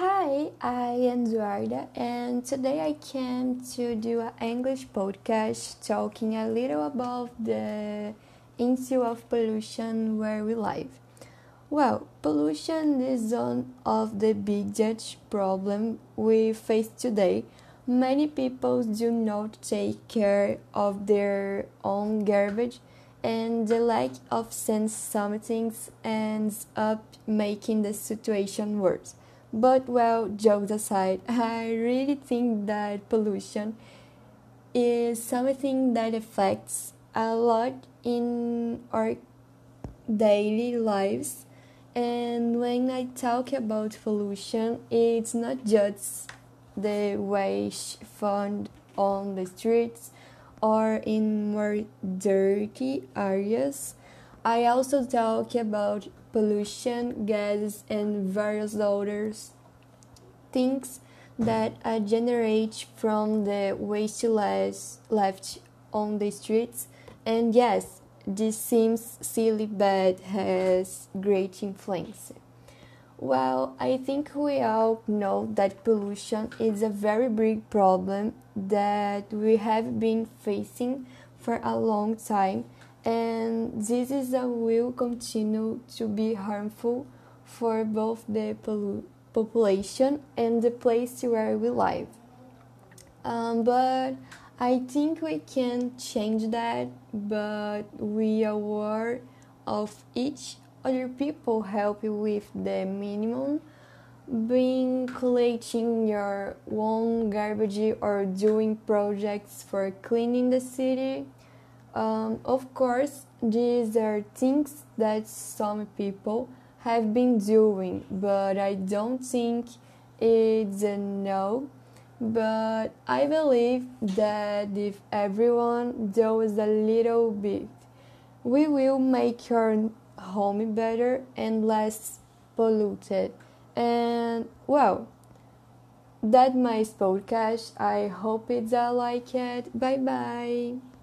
Hi, I am Eduarda, and today I came to do an English podcast talking a little about the issue of pollution where we live. Well, pollution is one of the biggest problems we face today. Many people do not take care of their own garbage, and the lack of sense something ends up making the situation worse. But well, jokes aside, I really think that pollution is something that affects a lot in our daily lives. And when I talk about pollution, it's not just the waste found on the streets or in more dirty areas. I also talk about pollution, gases, and various others things that are generated from the waste left on the streets. And yes, this seems silly but has great influence. Well, I think we all know that pollution is a very big problem that we have been facing for a long time, and this is a will continue to be harmful for both the population and the place where we live. Um, but I think we can change that, but we are aware of each other people help you with the minimum being collecting your own garbage or doing projects for cleaning the city um, of course these are things that some people have been doing but i don't think it's a no but i believe that if everyone does a little bit we will make our home better and less polluted. And well, that my podcast. I hope it's a like it. Bye bye.